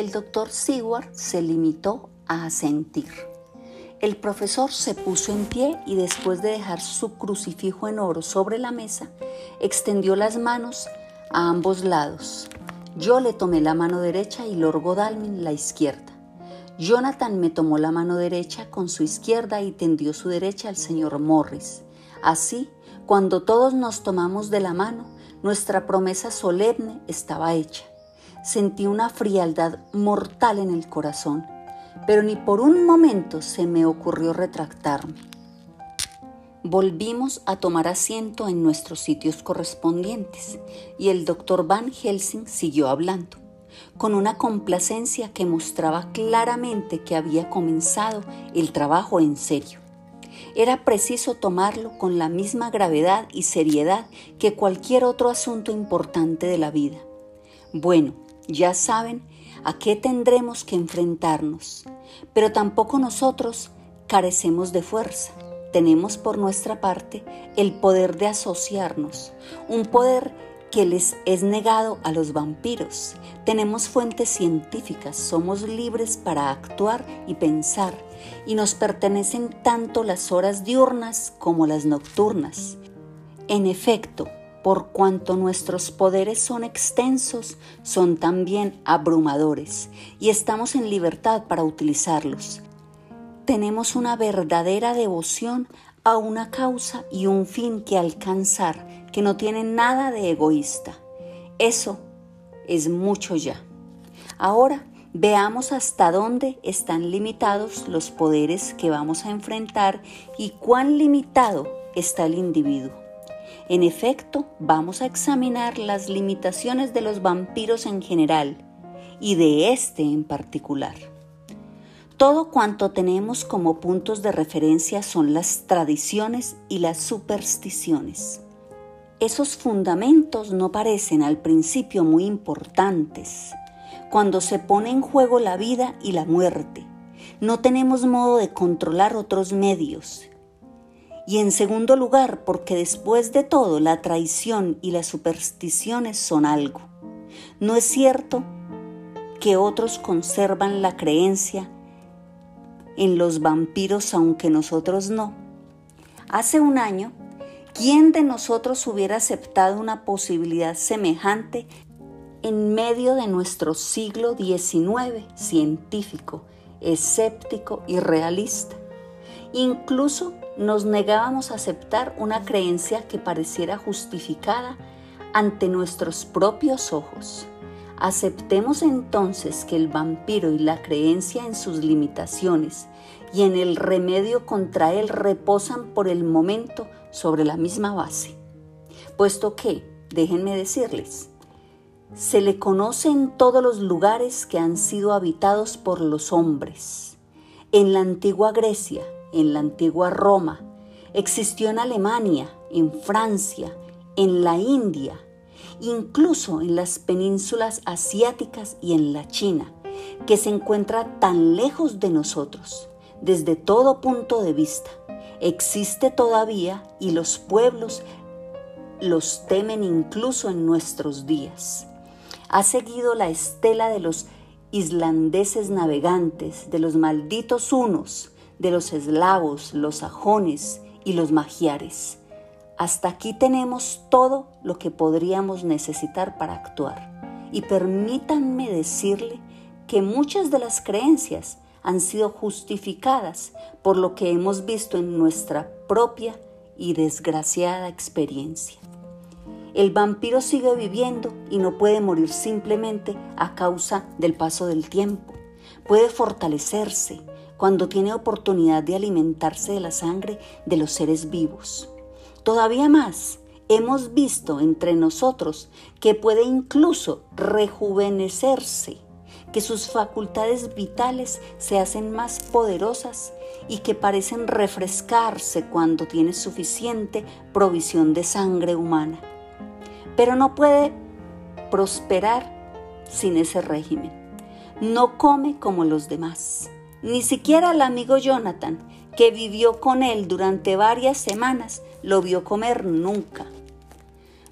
El doctor Seward se limitó a asentir. El profesor se puso en pie y después de dejar su crucifijo en oro sobre la mesa, extendió las manos a ambos lados. Yo le tomé la mano derecha y Lord Godalming la izquierda. Jonathan me tomó la mano derecha con su izquierda y tendió su derecha al señor Morris. Así, cuando todos nos tomamos de la mano, nuestra promesa solemne estaba hecha. Sentí una frialdad mortal en el corazón, pero ni por un momento se me ocurrió retractarme. Volvimos a tomar asiento en nuestros sitios correspondientes y el doctor Van Helsing siguió hablando con una complacencia que mostraba claramente que había comenzado el trabajo en serio. Era preciso tomarlo con la misma gravedad y seriedad que cualquier otro asunto importante de la vida. Bueno, ya saben a qué tendremos que enfrentarnos, pero tampoco nosotros carecemos de fuerza. Tenemos por nuestra parte el poder de asociarnos, un poder que les es negado a los vampiros. Tenemos fuentes científicas, somos libres para actuar y pensar, y nos pertenecen tanto las horas diurnas como las nocturnas. En efecto, por cuanto nuestros poderes son extensos, son también abrumadores, y estamos en libertad para utilizarlos. Tenemos una verdadera devoción a una causa y un fin que alcanzar que no tiene nada de egoísta. Eso es mucho ya. Ahora veamos hasta dónde están limitados los poderes que vamos a enfrentar y cuán limitado está el individuo. En efecto, vamos a examinar las limitaciones de los vampiros en general y de este en particular. Todo cuanto tenemos como puntos de referencia son las tradiciones y las supersticiones. Esos fundamentos no parecen al principio muy importantes. Cuando se pone en juego la vida y la muerte, no tenemos modo de controlar otros medios. Y en segundo lugar, porque después de todo la traición y las supersticiones son algo. No es cierto que otros conservan la creencia en los vampiros aunque nosotros no. Hace un año, ¿quién de nosotros hubiera aceptado una posibilidad semejante en medio de nuestro siglo XIX científico, escéptico y realista? Incluso nos negábamos a aceptar una creencia que pareciera justificada ante nuestros propios ojos. Aceptemos entonces que el vampiro y la creencia en sus limitaciones y en el remedio contra él reposan por el momento sobre la misma base. Puesto que, déjenme decirles, se le conoce en todos los lugares que han sido habitados por los hombres. En la antigua Grecia, en la antigua Roma, existió en Alemania, en Francia, en la India, incluso en las penínsulas asiáticas y en la China, que se encuentra tan lejos de nosotros, desde todo punto de vista. Existe todavía y los pueblos los temen incluso en nuestros días. Ha seguido la estela de los islandeses navegantes, de los malditos hunos, de los eslavos, los sajones y los magiares hasta aquí tenemos todo lo que podríamos necesitar para actuar. Y permítanme decirle que muchas de las creencias han sido justificadas por lo que hemos visto en nuestra propia y desgraciada experiencia. El vampiro sigue viviendo y no puede morir simplemente a causa del paso del tiempo. Puede fortalecerse cuando tiene oportunidad de alimentarse de la sangre de los seres vivos. Todavía más, hemos visto entre nosotros que puede incluso rejuvenecerse, que sus facultades vitales se hacen más poderosas y que parecen refrescarse cuando tiene suficiente provisión de sangre humana. Pero no puede prosperar sin ese régimen. No come como los demás. Ni siquiera el amigo Jonathan, que vivió con él durante varias semanas, lo vio comer nunca.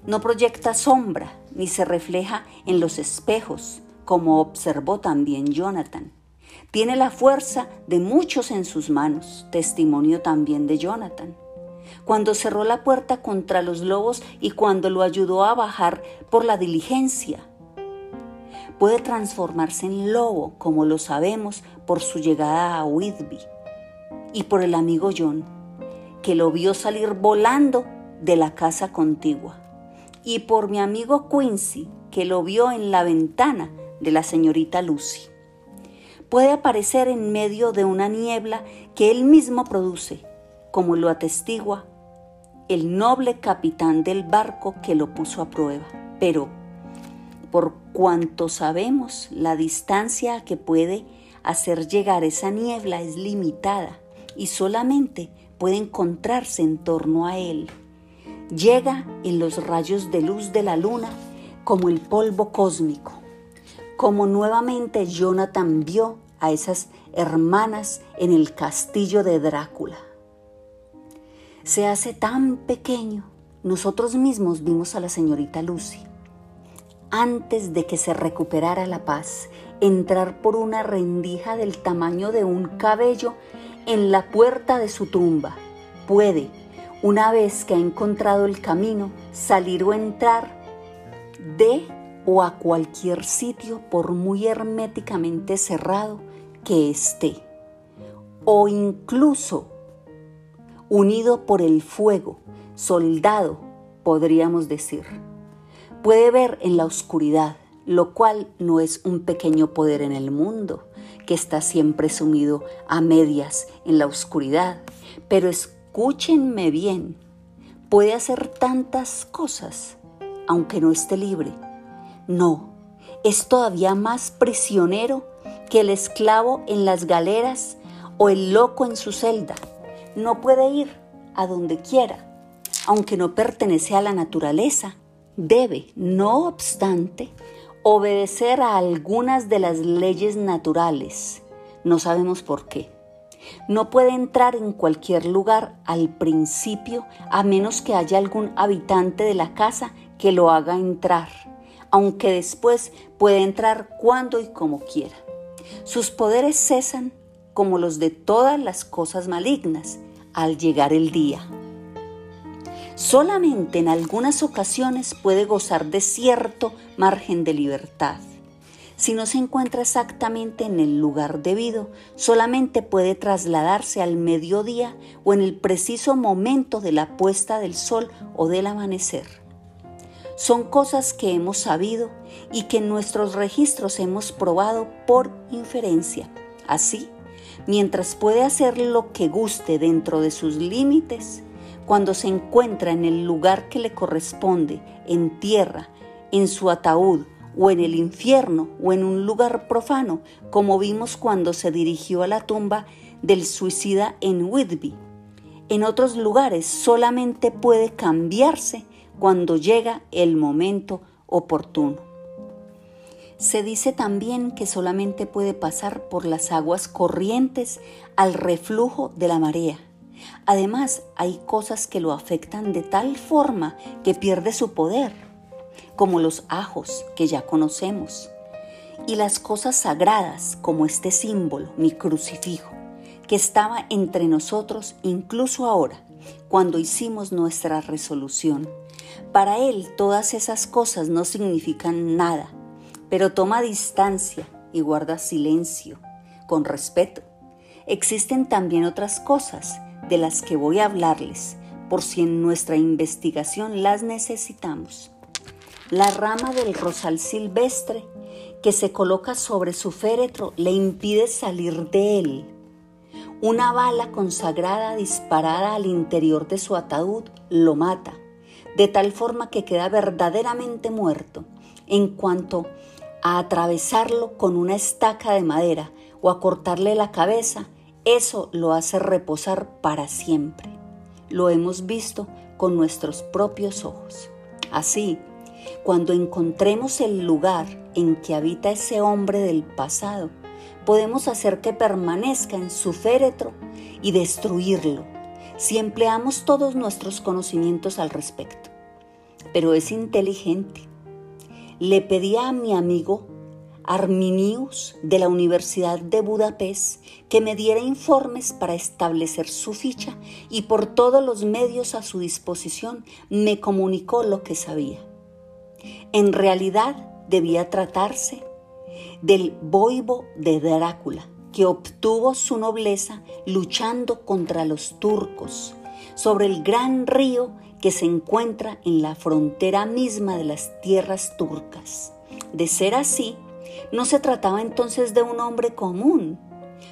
No proyecta sombra ni se refleja en los espejos como observó también Jonathan. Tiene la fuerza de muchos en sus manos, testimonio también de Jonathan. Cuando cerró la puerta contra los lobos y cuando lo ayudó a bajar por la diligencia. Puede transformarse en lobo, como lo sabemos por su llegada a Whitby y por el amigo John, que lo vio salir volando de la casa contigua, y por mi amigo Quincy, que lo vio en la ventana de la señorita Lucy. Puede aparecer en medio de una niebla que él mismo produce, como lo atestigua el noble capitán del barco que lo puso a prueba. Pero, por cuanto sabemos, la distancia que puede hacer llegar esa niebla es limitada y solamente puede encontrarse en torno a él. Llega en los rayos de luz de la luna como el polvo cósmico, como nuevamente Jonathan vio a esas hermanas en el castillo de Drácula. Se hace tan pequeño, nosotros mismos vimos a la señorita Lucy, antes de que se recuperara la paz, entrar por una rendija del tamaño de un cabello en la puerta de su tumba. Puede, una vez que ha encontrado el camino, salir o entrar de o a cualquier sitio por muy herméticamente cerrado que esté, o incluso unido por el fuego, soldado, podríamos decir. Puede ver en la oscuridad, lo cual no es un pequeño poder en el mundo, que está siempre sumido a medias en la oscuridad. Pero escúchenme bien, puede hacer tantas cosas, aunque no esté libre. No, es todavía más prisionero que el esclavo en las galeras o el loco en su celda. No puede ir a donde quiera, aunque no pertenece a la naturaleza. Debe, no obstante, obedecer a algunas de las leyes naturales. No sabemos por qué. No puede entrar en cualquier lugar al principio a menos que haya algún habitante de la casa que lo haga entrar, aunque después puede entrar cuando y como quiera. Sus poderes cesan como los de todas las cosas malignas al llegar el día. Solamente en algunas ocasiones puede gozar de cierto margen de libertad. Si no se encuentra exactamente en el lugar debido, solamente puede trasladarse al mediodía o en el preciso momento de la puesta del sol o del amanecer. Son cosas que hemos sabido y que en nuestros registros hemos probado por inferencia. Así, mientras puede hacer lo que guste dentro de sus límites, cuando se encuentra en el lugar que le corresponde, en tierra, en su ataúd, o en el infierno, o en un lugar profano, como vimos cuando se dirigió a la tumba del suicida en Whitby. En otros lugares solamente puede cambiarse cuando llega el momento oportuno. Se dice también que solamente puede pasar por las aguas corrientes al reflujo de la marea Además, hay cosas que lo afectan de tal forma que pierde su poder, como los ajos que ya conocemos, y las cosas sagradas como este símbolo, mi crucifijo, que estaba entre nosotros incluso ahora, cuando hicimos nuestra resolución. Para él todas esas cosas no significan nada, pero toma distancia y guarda silencio, con respeto. Existen también otras cosas de las que voy a hablarles, por si en nuestra investigación las necesitamos. La rama del rosal silvestre que se coloca sobre su féretro le impide salir de él. Una bala consagrada disparada al interior de su ataúd lo mata, de tal forma que queda verdaderamente muerto en cuanto a atravesarlo con una estaca de madera o a cortarle la cabeza eso lo hace reposar para siempre. Lo hemos visto con nuestros propios ojos. Así, cuando encontremos el lugar en que habita ese hombre del pasado, podemos hacer que permanezca en su féretro y destruirlo si empleamos todos nuestros conocimientos al respecto. Pero es inteligente. Le pedí a mi amigo Arminius de la Universidad de Budapest que me diera informes para establecer su ficha y por todos los medios a su disposición me comunicó lo que sabía. En realidad debía tratarse del boibo de Drácula, que obtuvo su nobleza luchando contra los turcos sobre el gran río que se encuentra en la frontera misma de las tierras turcas. De ser así, no se trataba entonces de un hombre común,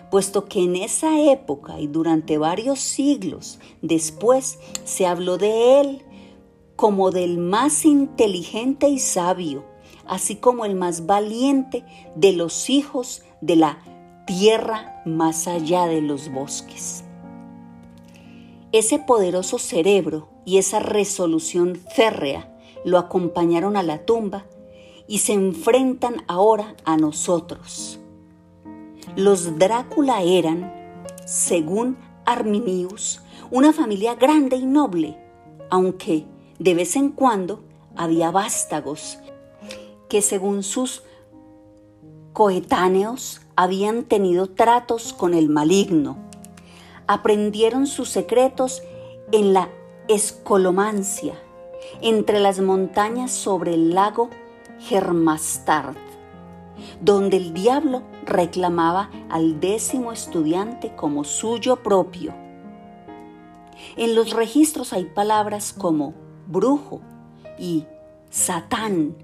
puesto que en esa época y durante varios siglos después se habló de él como del más inteligente y sabio, así como el más valiente de los hijos de la tierra más allá de los bosques. Ese poderoso cerebro y esa resolución férrea lo acompañaron a la tumba y se enfrentan ahora a nosotros. Los Drácula eran, según Arminius, una familia grande y noble, aunque de vez en cuando había vástagos que según sus coetáneos habían tenido tratos con el maligno. Aprendieron sus secretos en la escolomancia, entre las montañas sobre el lago Germastard, donde el diablo reclamaba al décimo estudiante como suyo propio. En los registros hay palabras como brujo y satán,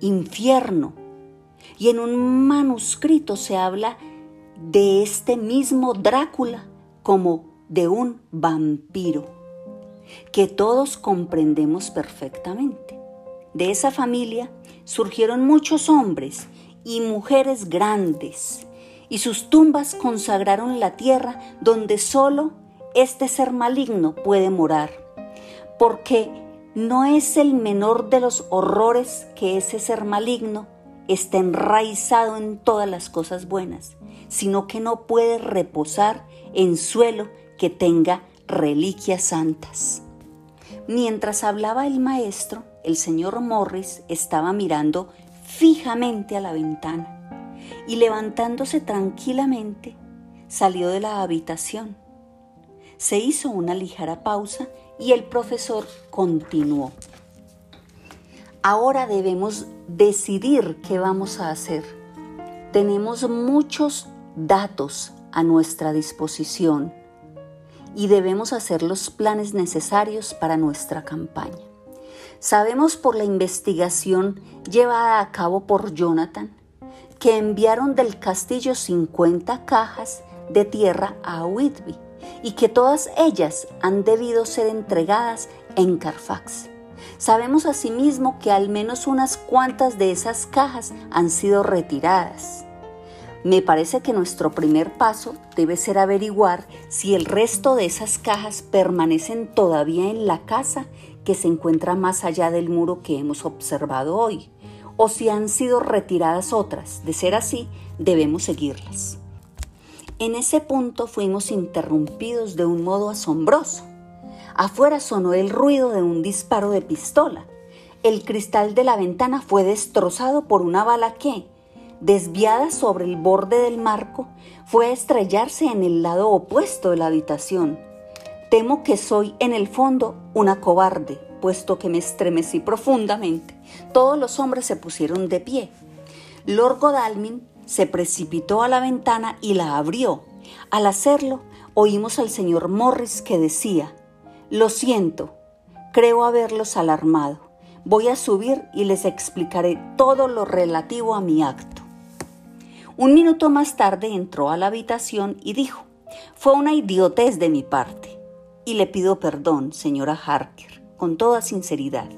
infierno, y en un manuscrito se habla de este mismo Drácula como de un vampiro, que todos comprendemos perfectamente. De esa familia surgieron muchos hombres y mujeres grandes, y sus tumbas consagraron la tierra donde solo este ser maligno puede morar, porque no es el menor de los horrores que ese ser maligno está enraizado en todas las cosas buenas, sino que no puede reposar en suelo que tenga reliquias santas. Mientras hablaba el maestro, el señor Morris estaba mirando fijamente a la ventana y levantándose tranquilamente salió de la habitación. Se hizo una ligera pausa y el profesor continuó. Ahora debemos decidir qué vamos a hacer. Tenemos muchos datos a nuestra disposición y debemos hacer los planes necesarios para nuestra campaña. Sabemos por la investigación llevada a cabo por Jonathan que enviaron del castillo 50 cajas de tierra a Whitby y que todas ellas han debido ser entregadas en Carfax. Sabemos asimismo que al menos unas cuantas de esas cajas han sido retiradas. Me parece que nuestro primer paso debe ser averiguar si el resto de esas cajas permanecen todavía en la casa que se encuentra más allá del muro que hemos observado hoy, o si han sido retiradas otras. De ser así, debemos seguirlas. En ese punto fuimos interrumpidos de un modo asombroso. Afuera sonó el ruido de un disparo de pistola. El cristal de la ventana fue destrozado por una bala que, desviada sobre el borde del marco, fue a estrellarse en el lado opuesto de la habitación. Temo que soy en el fondo una cobarde, puesto que me estremecí profundamente. Todos los hombres se pusieron de pie. Lord Godalming se precipitó a la ventana y la abrió. Al hacerlo, oímos al señor Morris que decía, Lo siento, creo haberlos alarmado. Voy a subir y les explicaré todo lo relativo a mi acto. Un minuto más tarde entró a la habitación y dijo, fue una idiotez de mi parte. Y le pido perdón, señora Harker, con toda sinceridad.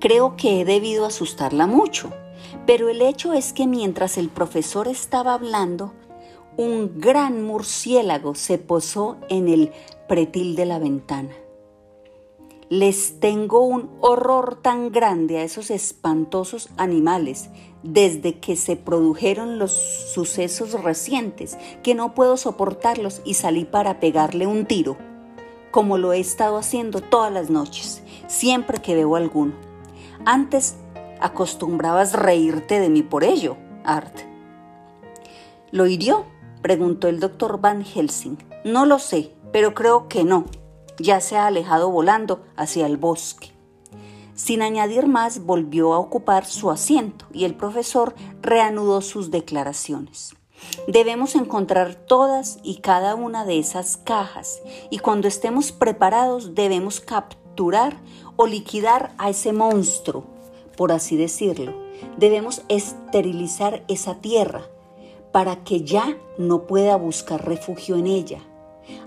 Creo que he debido asustarla mucho, pero el hecho es que mientras el profesor estaba hablando, un gran murciélago se posó en el pretil de la ventana. Les tengo un horror tan grande a esos espantosos animales desde que se produjeron los sucesos recientes que no puedo soportarlos y salí para pegarle un tiro, como lo he estado haciendo todas las noches, siempre que veo alguno. Antes Acostumbrabas reírte de mí por ello, Art. ¿Lo hirió? preguntó el doctor Van Helsing. No lo sé, pero creo que no. Ya se ha alejado volando hacia el bosque. Sin añadir más, volvió a ocupar su asiento y el profesor reanudó sus declaraciones. Debemos encontrar todas y cada una de esas cajas y cuando estemos preparados debemos capturar o liquidar a ese monstruo, por así decirlo. Debemos esterilizar esa tierra para que ya no pueda buscar refugio en ella.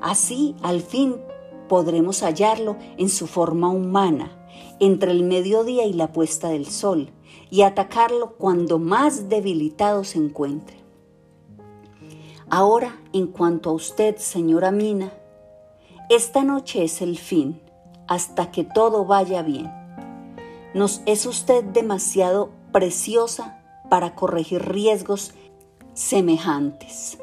Así, al fin, podremos hallarlo en su forma humana entre el mediodía y la puesta del sol y atacarlo cuando más debilitado se encuentre. Ahora, en cuanto a usted, señora Mina, esta noche es el fin, hasta que todo vaya bien. Nos es usted demasiado preciosa para corregir riesgos semejantes.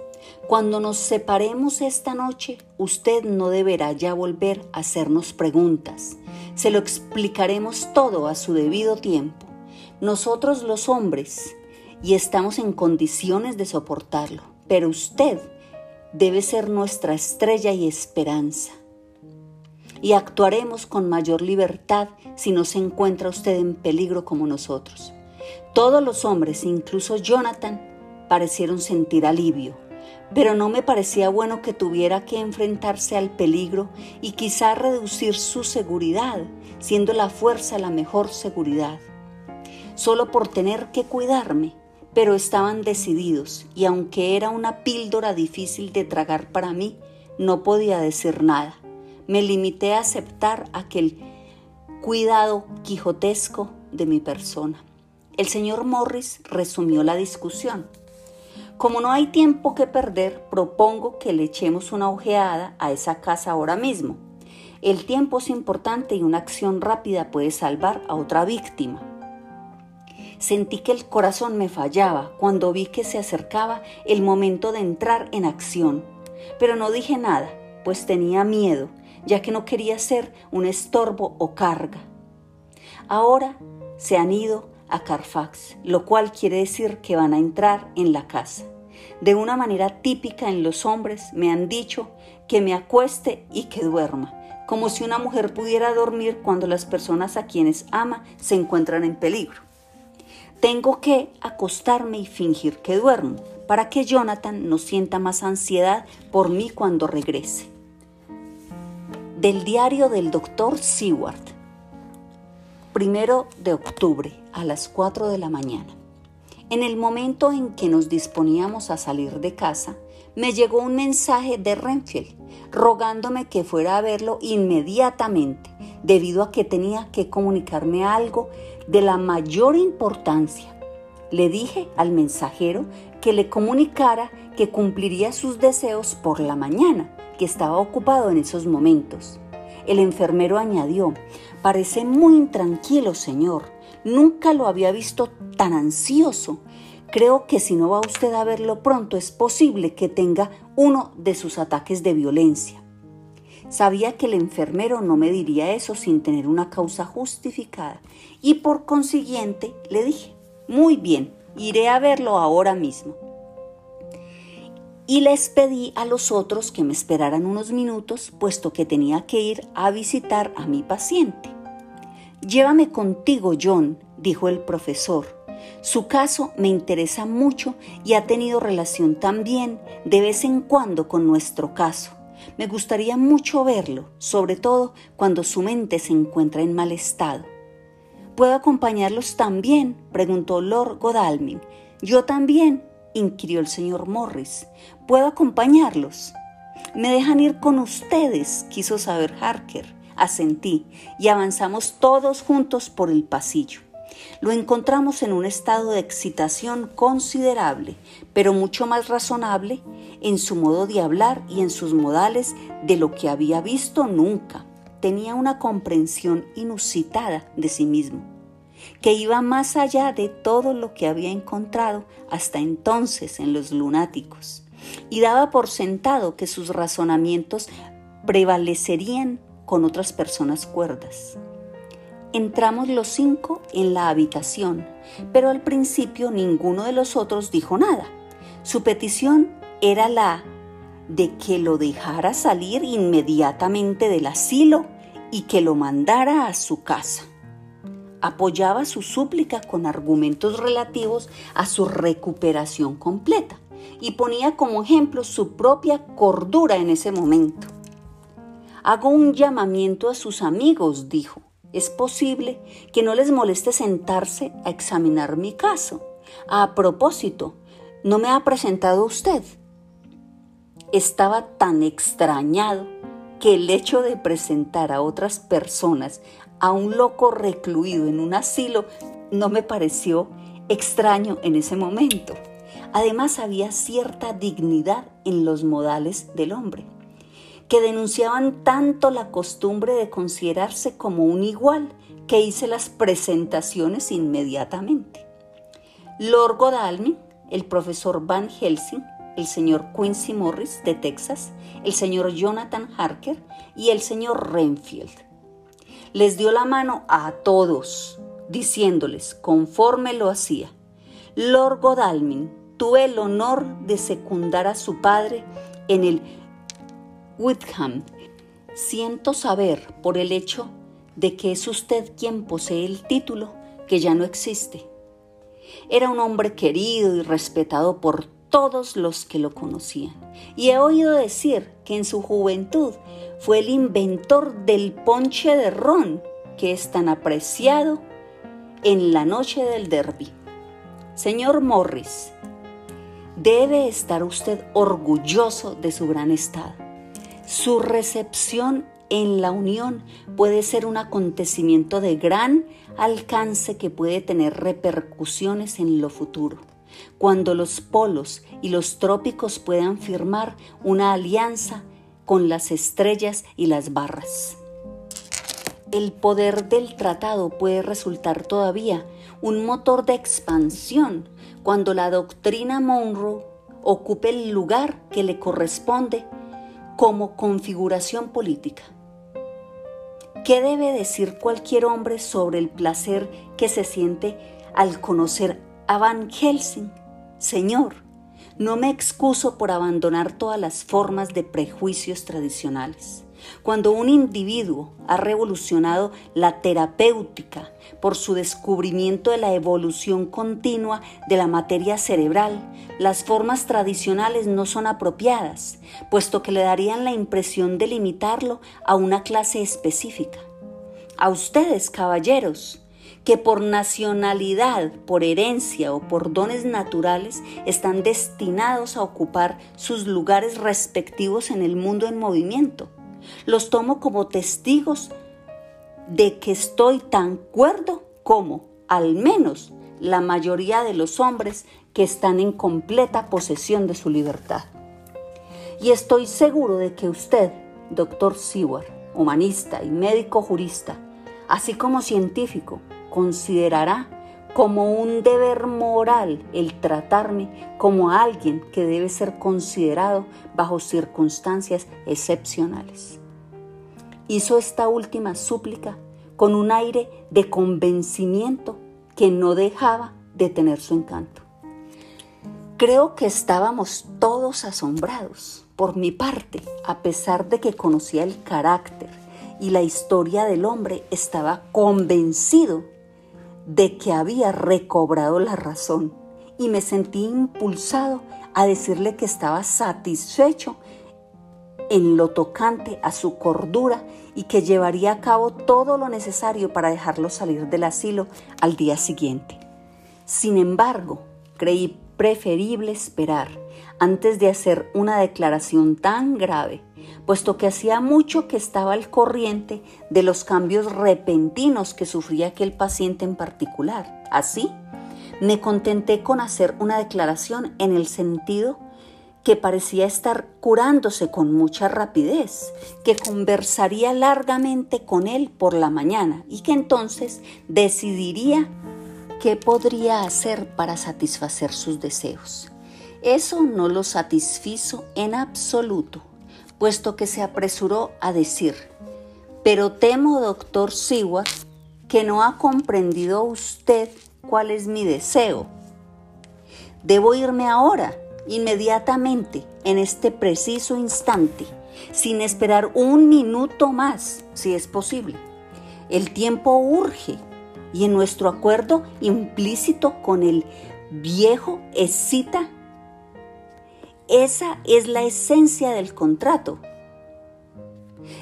Cuando nos separemos esta noche, usted no deberá ya volver a hacernos preguntas. Se lo explicaremos todo a su debido tiempo. Nosotros los hombres, y estamos en condiciones de soportarlo, pero usted debe ser nuestra estrella y esperanza. Y actuaremos con mayor libertad si no se encuentra usted en peligro como nosotros. Todos los hombres, incluso Jonathan, parecieron sentir alivio pero no me parecía bueno que tuviera que enfrentarse al peligro y quizá reducir su seguridad, siendo la fuerza la mejor seguridad. Solo por tener que cuidarme, pero estaban decididos y aunque era una píldora difícil de tragar para mí, no podía decir nada. Me limité a aceptar aquel cuidado quijotesco de mi persona. El señor Morris resumió la discusión. Como no hay tiempo que perder, propongo que le echemos una ojeada a esa casa ahora mismo. El tiempo es importante y una acción rápida puede salvar a otra víctima. Sentí que el corazón me fallaba cuando vi que se acercaba el momento de entrar en acción, pero no dije nada, pues tenía miedo, ya que no quería ser un estorbo o carga. Ahora se han ido a Carfax, lo cual quiere decir que van a entrar en la casa. De una manera típica en los hombres me han dicho que me acueste y que duerma, como si una mujer pudiera dormir cuando las personas a quienes ama se encuentran en peligro. Tengo que acostarme y fingir que duermo para que Jonathan no sienta más ansiedad por mí cuando regrese. Del diario del doctor Seward primero de octubre a las 4 de la mañana. En el momento en que nos disponíamos a salir de casa, me llegó un mensaje de Renfield rogándome que fuera a verlo inmediatamente, debido a que tenía que comunicarme algo de la mayor importancia. Le dije al mensajero que le comunicara que cumpliría sus deseos por la mañana, que estaba ocupado en esos momentos. El enfermero añadió, parece muy intranquilo, señor. Nunca lo había visto tan ansioso. Creo que si no va usted a verlo pronto es posible que tenga uno de sus ataques de violencia. Sabía que el enfermero no me diría eso sin tener una causa justificada y por consiguiente le dije, muy bien, iré a verlo ahora mismo y les pedí a los otros que me esperaran unos minutos, puesto que tenía que ir a visitar a mi paciente. Llévame contigo, John, dijo el profesor. Su caso me interesa mucho y ha tenido relación también de vez en cuando con nuestro caso. Me gustaría mucho verlo, sobre todo cuando su mente se encuentra en mal estado. ¿Puedo acompañarlos también? preguntó Lord Godalming. Yo también, inquirió el señor Morris. ¿Puedo acompañarlos? ¿Me dejan ir con ustedes? quiso saber Harker. Asentí y avanzamos todos juntos por el pasillo. Lo encontramos en un estado de excitación considerable, pero mucho más razonable en su modo de hablar y en sus modales de lo que había visto nunca. Tenía una comprensión inusitada de sí mismo que iba más allá de todo lo que había encontrado hasta entonces en los lunáticos, y daba por sentado que sus razonamientos prevalecerían con otras personas cuerdas. Entramos los cinco en la habitación, pero al principio ninguno de los otros dijo nada. Su petición era la de que lo dejara salir inmediatamente del asilo y que lo mandara a su casa. Apoyaba su súplica con argumentos relativos a su recuperación completa y ponía como ejemplo su propia cordura en ese momento. Hago un llamamiento a sus amigos, dijo. Es posible que no les moleste sentarse a examinar mi caso. A propósito, ¿no me ha presentado usted? Estaba tan extrañado que el hecho de presentar a otras personas a un loco recluido en un asilo no me pareció extraño en ese momento. Además había cierta dignidad en los modales del hombre, que denunciaban tanto la costumbre de considerarse como un igual que hice las presentaciones inmediatamente. Lord Godalming, el profesor Van Helsing, el señor Quincy Morris de Texas, el señor Jonathan Harker y el señor Renfield. Les dio la mano a todos, diciéndoles, conforme lo hacía, Lord Godalming, tuve el honor de secundar a su padre en el Wickham. Siento saber por el hecho de que es usted quien posee el título que ya no existe. Era un hombre querido y respetado por todos los que lo conocían. Y he oído decir que en su juventud fue el inventor del ponche de ron que es tan apreciado en la noche del derby. Señor Morris, debe estar usted orgulloso de su gran estado. Su recepción en la unión puede ser un acontecimiento de gran alcance que puede tener repercusiones en lo futuro cuando los polos y los trópicos puedan firmar una alianza con las estrellas y las barras. El poder del tratado puede resultar todavía un motor de expansión cuando la doctrina Monroe ocupe el lugar que le corresponde como configuración política. ¿Qué debe decir cualquier hombre sobre el placer que se siente al conocer a Van Helsing, Señor, no me excuso por abandonar todas las formas de prejuicios tradicionales. Cuando un individuo ha revolucionado la terapéutica por su descubrimiento de la evolución continua de la materia cerebral, las formas tradicionales no son apropiadas, puesto que le darían la impresión de limitarlo a una clase específica. A ustedes, caballeros, que por nacionalidad, por herencia o por dones naturales están destinados a ocupar sus lugares respectivos en el mundo en movimiento. Los tomo como testigos de que estoy tan cuerdo como, al menos, la mayoría de los hombres que están en completa posesión de su libertad. Y estoy seguro de que usted, doctor Seward, humanista y médico jurista, así como científico, considerará como un deber moral el tratarme como alguien que debe ser considerado bajo circunstancias excepcionales. Hizo esta última súplica con un aire de convencimiento que no dejaba de tener su encanto. Creo que estábamos todos asombrados. Por mi parte, a pesar de que conocía el carácter y la historia del hombre, estaba convencido de que había recobrado la razón y me sentí impulsado a decirle que estaba satisfecho en lo tocante a su cordura y que llevaría a cabo todo lo necesario para dejarlo salir del asilo al día siguiente. Sin embargo, creí preferible esperar antes de hacer una declaración tan grave puesto que hacía mucho que estaba al corriente de los cambios repentinos que sufría aquel paciente en particular. Así, me contenté con hacer una declaración en el sentido que parecía estar curándose con mucha rapidez, que conversaría largamente con él por la mañana y que entonces decidiría qué podría hacer para satisfacer sus deseos. Eso no lo satisfizo en absoluto puesto que se apresuró a decir, pero temo, doctor Seward, que no ha comprendido usted cuál es mi deseo. Debo irme ahora, inmediatamente, en este preciso instante, sin esperar un minuto más, si es posible. El tiempo urge y en nuestro acuerdo implícito con el viejo excita. Esa es la esencia del contrato.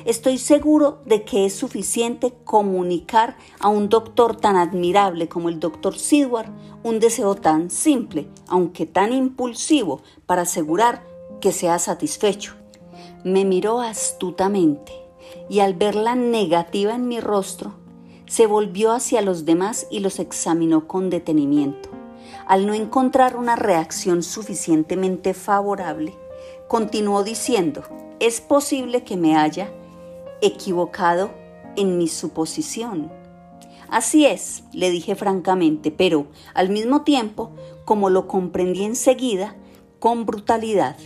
Estoy seguro de que es suficiente comunicar a un doctor tan admirable como el doctor Sidward un deseo tan simple, aunque tan impulsivo, para asegurar que sea satisfecho. Me miró astutamente y al ver la negativa en mi rostro, se volvió hacia los demás y los examinó con detenimiento. Al no encontrar una reacción suficientemente favorable, continuó diciendo, es posible que me haya equivocado en mi suposición. Así es, le dije francamente, pero al mismo tiempo, como lo comprendí enseguida, con brutalidad.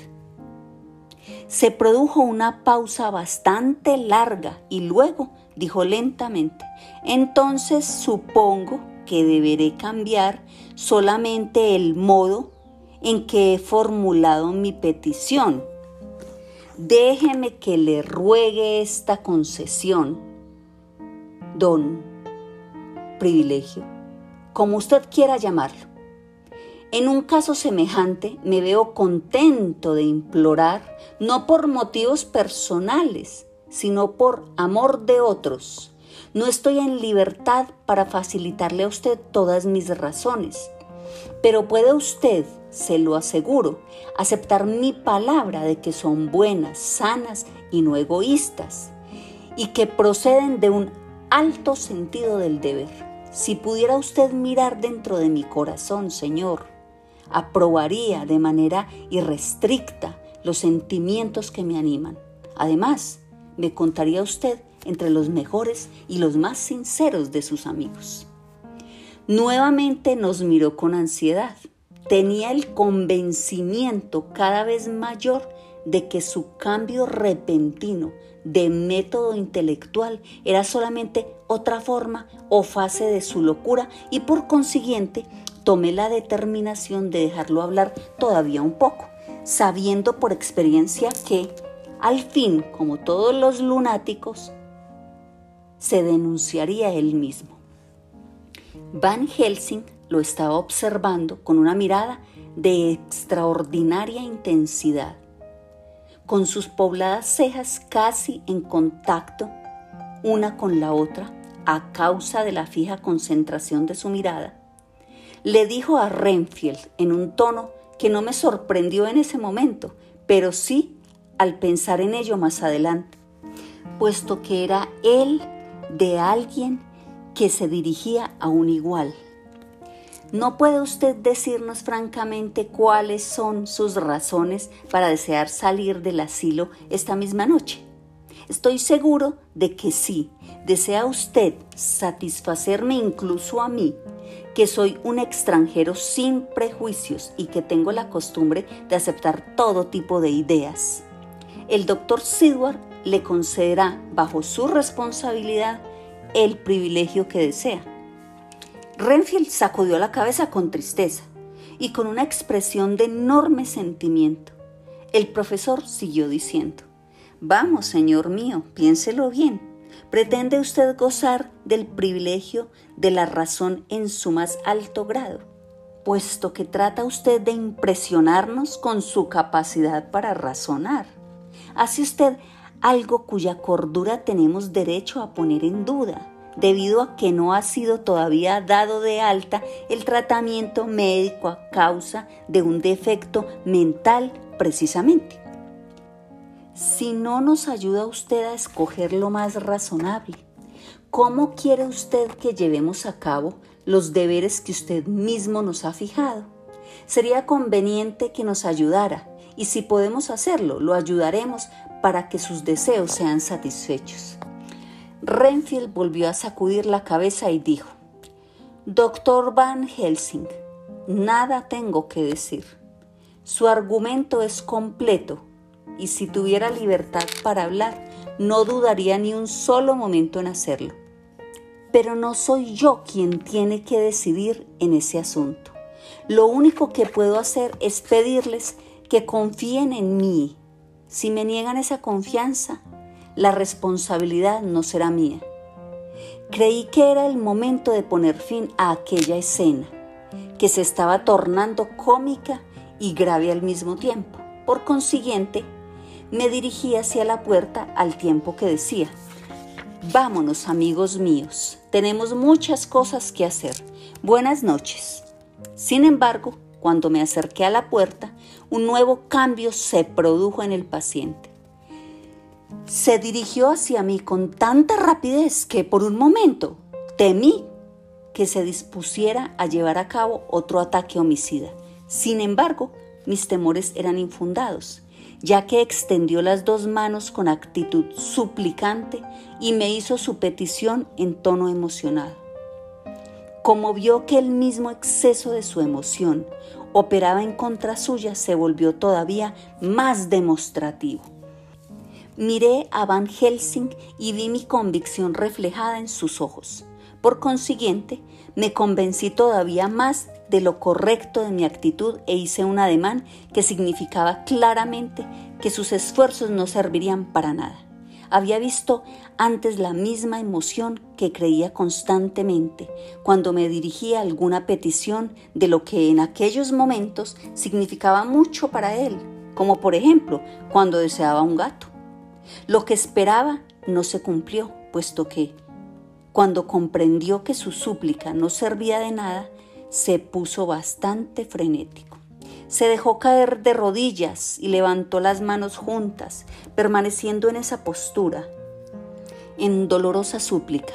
Se produjo una pausa bastante larga y luego dijo lentamente, entonces supongo que deberé cambiar solamente el modo en que he formulado mi petición. Déjeme que le ruegue esta concesión, don privilegio, como usted quiera llamarlo. En un caso semejante me veo contento de implorar, no por motivos personales, sino por amor de otros. No estoy en libertad para facilitarle a usted todas mis razones, pero puede usted, se lo aseguro, aceptar mi palabra de que son buenas, sanas y no egoístas, y que proceden de un alto sentido del deber. Si pudiera usted mirar dentro de mi corazón, Señor, aprobaría de manera irrestricta los sentimientos que me animan. Además, me contaría usted entre los mejores y los más sinceros de sus amigos. Nuevamente nos miró con ansiedad. Tenía el convencimiento cada vez mayor de que su cambio repentino de método intelectual era solamente otra forma o fase de su locura y por consiguiente tomé la determinación de dejarlo hablar todavía un poco, sabiendo por experiencia que, al fin, como todos los lunáticos, se denunciaría él mismo. Van Helsing lo estaba observando con una mirada de extraordinaria intensidad, con sus pobladas cejas casi en contacto una con la otra a causa de la fija concentración de su mirada. Le dijo a Renfield en un tono que no me sorprendió en ese momento, pero sí al pensar en ello más adelante, puesto que era él de alguien que se dirigía a un igual. ¿No puede usted decirnos francamente cuáles son sus razones para desear salir del asilo esta misma noche? Estoy seguro de que sí. Desea usted satisfacerme incluso a mí, que soy un extranjero sin prejuicios y que tengo la costumbre de aceptar todo tipo de ideas. El doctor Sidward le concederá bajo su responsabilidad el privilegio que desea. Renfield sacudió la cabeza con tristeza y con una expresión de enorme sentimiento. El profesor siguió diciendo, Vamos, señor mío, piénselo bien. ¿Pretende usted gozar del privilegio de la razón en su más alto grado? Puesto que trata usted de impresionarnos con su capacidad para razonar. Hace usted algo cuya cordura tenemos derecho a poner en duda, debido a que no ha sido todavía dado de alta el tratamiento médico a causa de un defecto mental precisamente. Si no nos ayuda usted a escoger lo más razonable, ¿cómo quiere usted que llevemos a cabo los deberes que usted mismo nos ha fijado? Sería conveniente que nos ayudara y si podemos hacerlo, lo ayudaremos para que sus deseos sean satisfechos. Renfield volvió a sacudir la cabeza y dijo, Doctor Van Helsing, nada tengo que decir. Su argumento es completo y si tuviera libertad para hablar, no dudaría ni un solo momento en hacerlo. Pero no soy yo quien tiene que decidir en ese asunto. Lo único que puedo hacer es pedirles que confíen en mí. Si me niegan esa confianza, la responsabilidad no será mía. Creí que era el momento de poner fin a aquella escena, que se estaba tornando cómica y grave al mismo tiempo. Por consiguiente, me dirigí hacia la puerta al tiempo que decía, Vámonos amigos míos, tenemos muchas cosas que hacer. Buenas noches. Sin embargo, cuando me acerqué a la puerta, un nuevo cambio se produjo en el paciente. Se dirigió hacia mí con tanta rapidez que por un momento temí que se dispusiera a llevar a cabo otro ataque homicida. Sin embargo, mis temores eran infundados, ya que extendió las dos manos con actitud suplicante y me hizo su petición en tono emocionado. Como vio que el mismo exceso de su emoción operaba en contra suya, se volvió todavía más demostrativo. Miré a Van Helsing y vi mi convicción reflejada en sus ojos. Por consiguiente, me convencí todavía más de lo correcto de mi actitud e hice un ademán que significaba claramente que sus esfuerzos no servirían para nada. Había visto antes la misma emoción que creía constantemente cuando me dirigía alguna petición de lo que en aquellos momentos significaba mucho para él, como por ejemplo cuando deseaba un gato. Lo que esperaba no se cumplió, puesto que, cuando comprendió que su súplica no servía de nada, se puso bastante frenético. Se dejó caer de rodillas y levantó las manos juntas, permaneciendo en esa postura, en dolorosa súplica,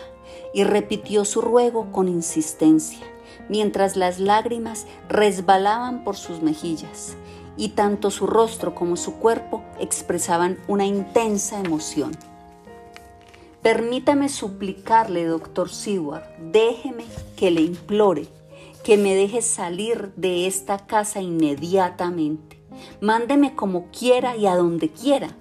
y repitió su ruego con insistencia, mientras las lágrimas resbalaban por sus mejillas, y tanto su rostro como su cuerpo expresaban una intensa emoción. Permítame suplicarle, doctor Seward, déjeme que le implore que me deje salir de esta casa inmediatamente. Mándeme como quiera y a donde quiera.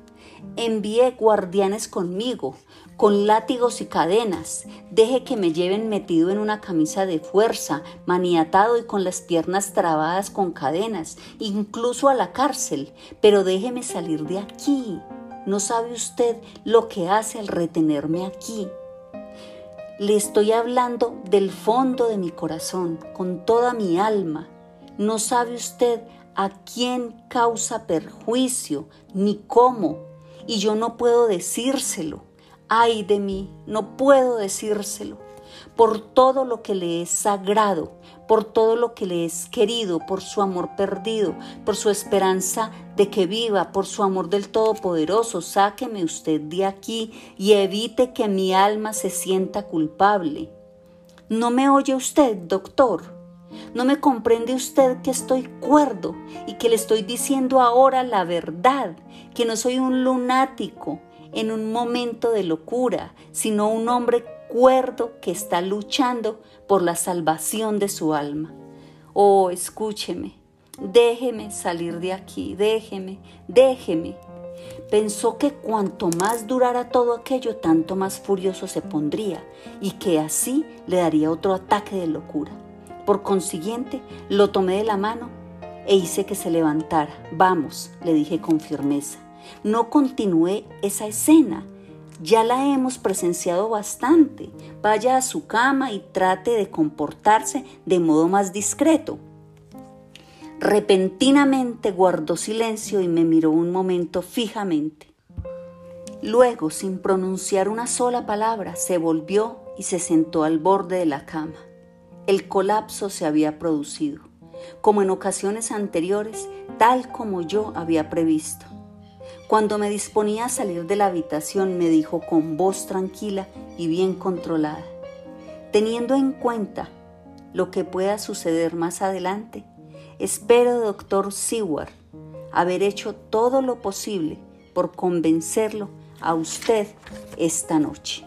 Envíe guardianes conmigo, con látigos y cadenas. Deje que me lleven metido en una camisa de fuerza, maniatado y con las piernas trabadas con cadenas, incluso a la cárcel. Pero déjeme salir de aquí. No sabe usted lo que hace al retenerme aquí. Le estoy hablando del fondo de mi corazón, con toda mi alma. No sabe usted a quién causa perjuicio ni cómo, y yo no puedo decírselo. Ay de mí, no puedo decírselo por todo lo que le es sagrado, por todo lo que le es querido, por su amor perdido, por su esperanza de que viva, por su amor del Todopoderoso. Sáqueme usted de aquí y evite que mi alma se sienta culpable. ¿No me oye usted, doctor? ¿No me comprende usted que estoy cuerdo y que le estoy diciendo ahora la verdad, que no soy un lunático en un momento de locura, sino un hombre que está luchando por la salvación de su alma. Oh, escúcheme, déjeme salir de aquí, déjeme, déjeme. Pensó que cuanto más durara todo aquello, tanto más furioso se pondría y que así le daría otro ataque de locura. Por consiguiente, lo tomé de la mano e hice que se levantara. Vamos, le dije con firmeza. No continué esa escena ya la hemos presenciado bastante. Vaya a su cama y trate de comportarse de modo más discreto. Repentinamente guardó silencio y me miró un momento fijamente. Luego, sin pronunciar una sola palabra, se volvió y se sentó al borde de la cama. El colapso se había producido, como en ocasiones anteriores, tal como yo había previsto. Cuando me disponía a salir de la habitación me dijo con voz tranquila y bien controlada, teniendo en cuenta lo que pueda suceder más adelante, espero, doctor Seward, haber hecho todo lo posible por convencerlo a usted esta noche.